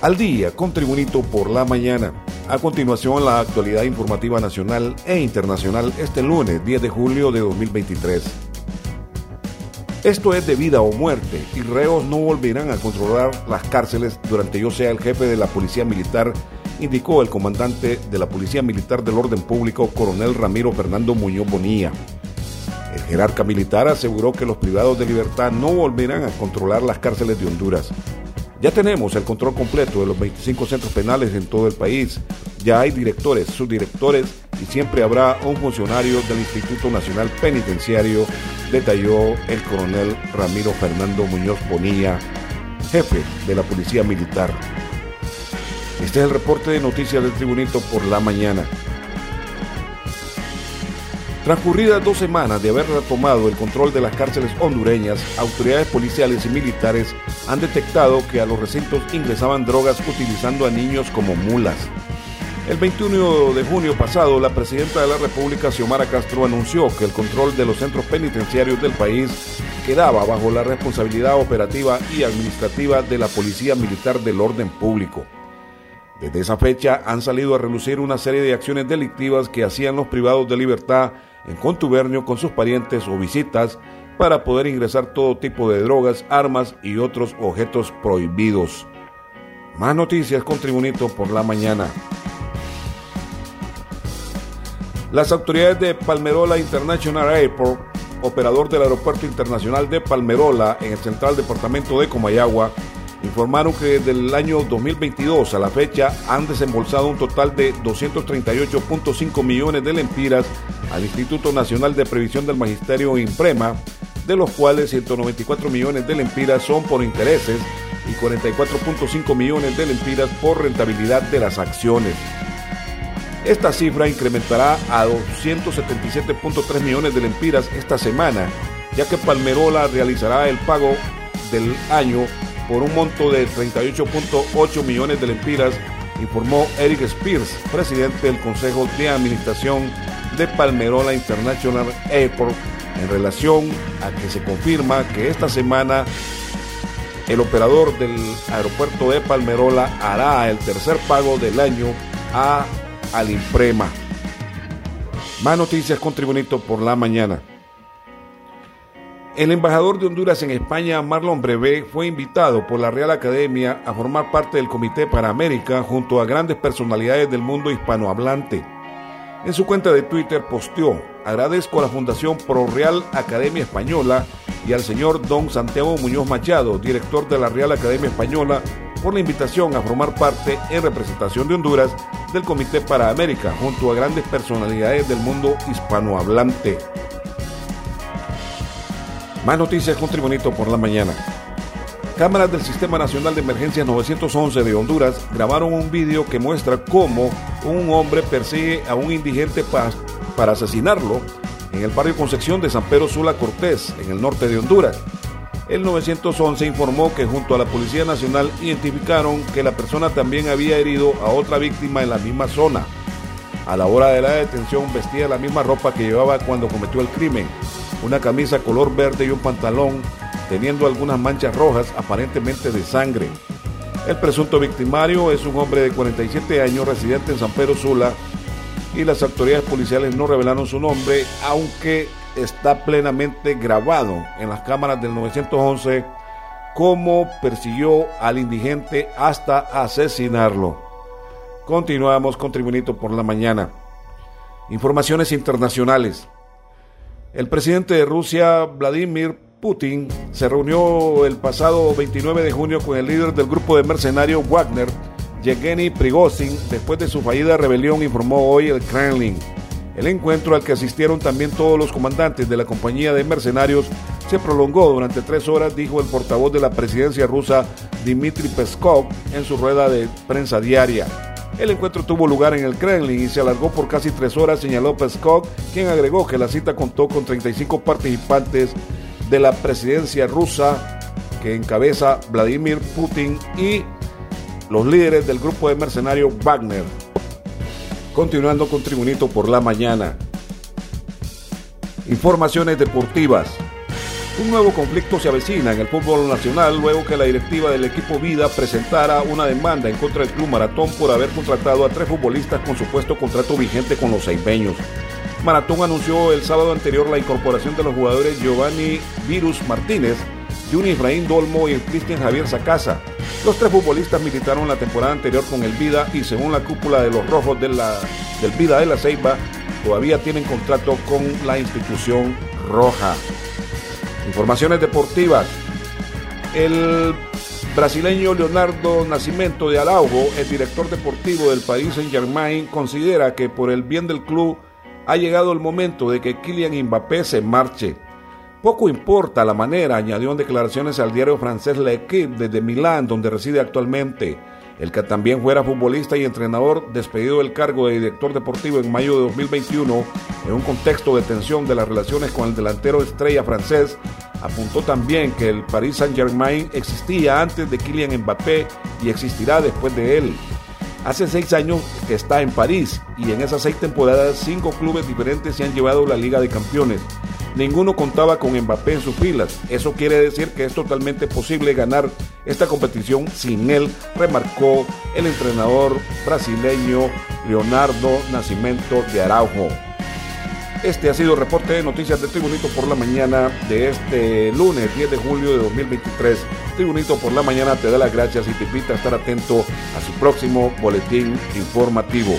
Al día con Tribunito por la mañana. A continuación, la actualidad informativa nacional e internacional este lunes 10 de julio de 2023. Esto es de vida o muerte y reos no volverán a controlar las cárceles durante yo sea el jefe de la Policía Militar, indicó el comandante de la Policía Militar del Orden Público, coronel Ramiro Fernando Muñoz Bonilla. El jerarca militar aseguró que los privados de libertad no volverán a controlar las cárceles de Honduras. Ya tenemos el control completo de los 25 centros penales en todo el país. Ya hay directores, subdirectores y siempre habrá un funcionario del Instituto Nacional Penitenciario, detalló el coronel Ramiro Fernando Muñoz Bonilla, jefe de la Policía Militar. Este es el reporte de noticias del Tribunito por la mañana. Transcurridas dos semanas de haber retomado el control de las cárceles hondureñas, autoridades policiales y militares han detectado que a los recintos ingresaban drogas utilizando a niños como mulas. El 21 de junio pasado, la presidenta de la República, Xiomara Castro, anunció que el control de los centros penitenciarios del país quedaba bajo la responsabilidad operativa y administrativa de la Policía Militar del Orden Público. Desde esa fecha han salido a relucir una serie de acciones delictivas que hacían los privados de libertad en contubernio con sus parientes o visitas para poder ingresar todo tipo de drogas, armas y otros objetos prohibidos. Más noticias con Tribunito por la mañana. Las autoridades de Palmerola International Airport, operador del Aeropuerto Internacional de Palmerola en el central departamento de Comayagua, informaron que desde el año 2022 a la fecha han desembolsado un total de 238.5 millones de lempiras al Instituto Nacional de Previsión del Magisterio Imprema, de los cuales 194 millones de lempiras son por intereses y 44.5 millones de lempiras por rentabilidad de las acciones. Esta cifra incrementará a 277.3 millones de lempiras esta semana, ya que Palmerola realizará el pago del año por un monto de 38.8 millones de lempiras, informó Eric Spears, presidente del Consejo de Administración de Palmerola International Airport, en relación a que se confirma que esta semana el operador del aeropuerto de Palmerola hará el tercer pago del año a Alimprema. Más noticias con Tribunito por la mañana. El embajador de Honduras en España, Marlon Brevé, fue invitado por la Real Academia a formar parte del Comité para América junto a grandes personalidades del mundo hispanohablante. En su cuenta de Twitter posteó, agradezco a la Fundación Pro Real Academia Española y al señor Don Santiago Muñoz Machado, director de la Real Academia Española, por la invitación a formar parte en representación de Honduras del Comité para América junto a grandes personalidades del mundo hispanohablante. Más noticias con Tribunito por la mañana. Cámaras del Sistema Nacional de Emergencias 911 de Honduras grabaron un vídeo que muestra cómo un hombre persigue a un indigente para asesinarlo en el barrio Concepción de San Pedro Sula Cortés, en el norte de Honduras. El 911 informó que junto a la Policía Nacional identificaron que la persona también había herido a otra víctima en la misma zona. A la hora de la detención vestía la misma ropa que llevaba cuando cometió el crimen, una camisa color verde y un pantalón teniendo algunas manchas rojas aparentemente de sangre. El presunto victimario es un hombre de 47 años residente en San Pedro Sula y las autoridades policiales no revelaron su nombre, aunque está plenamente grabado en las cámaras del 911 cómo persiguió al indigente hasta asesinarlo. Continuamos con Tribunito por la mañana. Informaciones internacionales. El presidente de Rusia, Vladimir Putin se reunió el pasado 29 de junio con el líder del grupo de mercenarios Wagner, Yevgeny Prigozhin, después de su fallida rebelión, informó hoy el Kremlin. El encuentro al que asistieron también todos los comandantes de la compañía de mercenarios se prolongó durante tres horas, dijo el portavoz de la presidencia rusa Dmitry Peskov en su rueda de prensa diaria. El encuentro tuvo lugar en el Kremlin y se alargó por casi tres horas, señaló Peskov, quien agregó que la cita contó con 35 participantes de la presidencia rusa que encabeza Vladimir Putin y los líderes del grupo de mercenarios Wagner. Continuando con Tribunito por la mañana. Informaciones deportivas. Un nuevo conflicto se avecina en el fútbol nacional luego que la directiva del equipo Vida presentara una demanda en contra del Club Maratón por haber contratado a tres futbolistas con supuesto contrato vigente con los seipeños. Maratón anunció el sábado anterior la incorporación de los jugadores Giovanni Virus Martínez, Juni Efraín Dolmo y Cristian Javier Sacasa. Los tres futbolistas militaron la temporada anterior con el Vida y según la cúpula de los rojos del Vida de la Ceiba, todavía tienen contrato con la institución roja. Informaciones deportivas. El brasileño Leonardo Nascimento de Araujo, el director deportivo del país Saint Germain, considera que por el bien del club ha llegado el momento de que Kylian Mbappé se marche. Poco importa la manera, añadió en declaraciones al diario francés L'Equipe desde Milán, donde reside actualmente. El que también fuera futbolista y entrenador, despedido del cargo de director deportivo en mayo de 2021, en un contexto de tensión de las relaciones con el delantero estrella francés, apuntó también que el Paris Saint-Germain existía antes de Kylian Mbappé y existirá después de él. Hace seis años que está en París y en esas seis temporadas cinco clubes diferentes se han llevado la Liga de Campeones. Ninguno contaba con Mbappé en sus filas. Eso quiere decir que es totalmente posible ganar esta competición sin él, remarcó el entrenador brasileño Leonardo Nascimento de Araujo. Este ha sido el reporte de noticias de Tribunito por la mañana de este lunes 10 de julio de 2023. Tribunito por la mañana te da las gracias y te invita a estar atento a su próximo boletín informativo.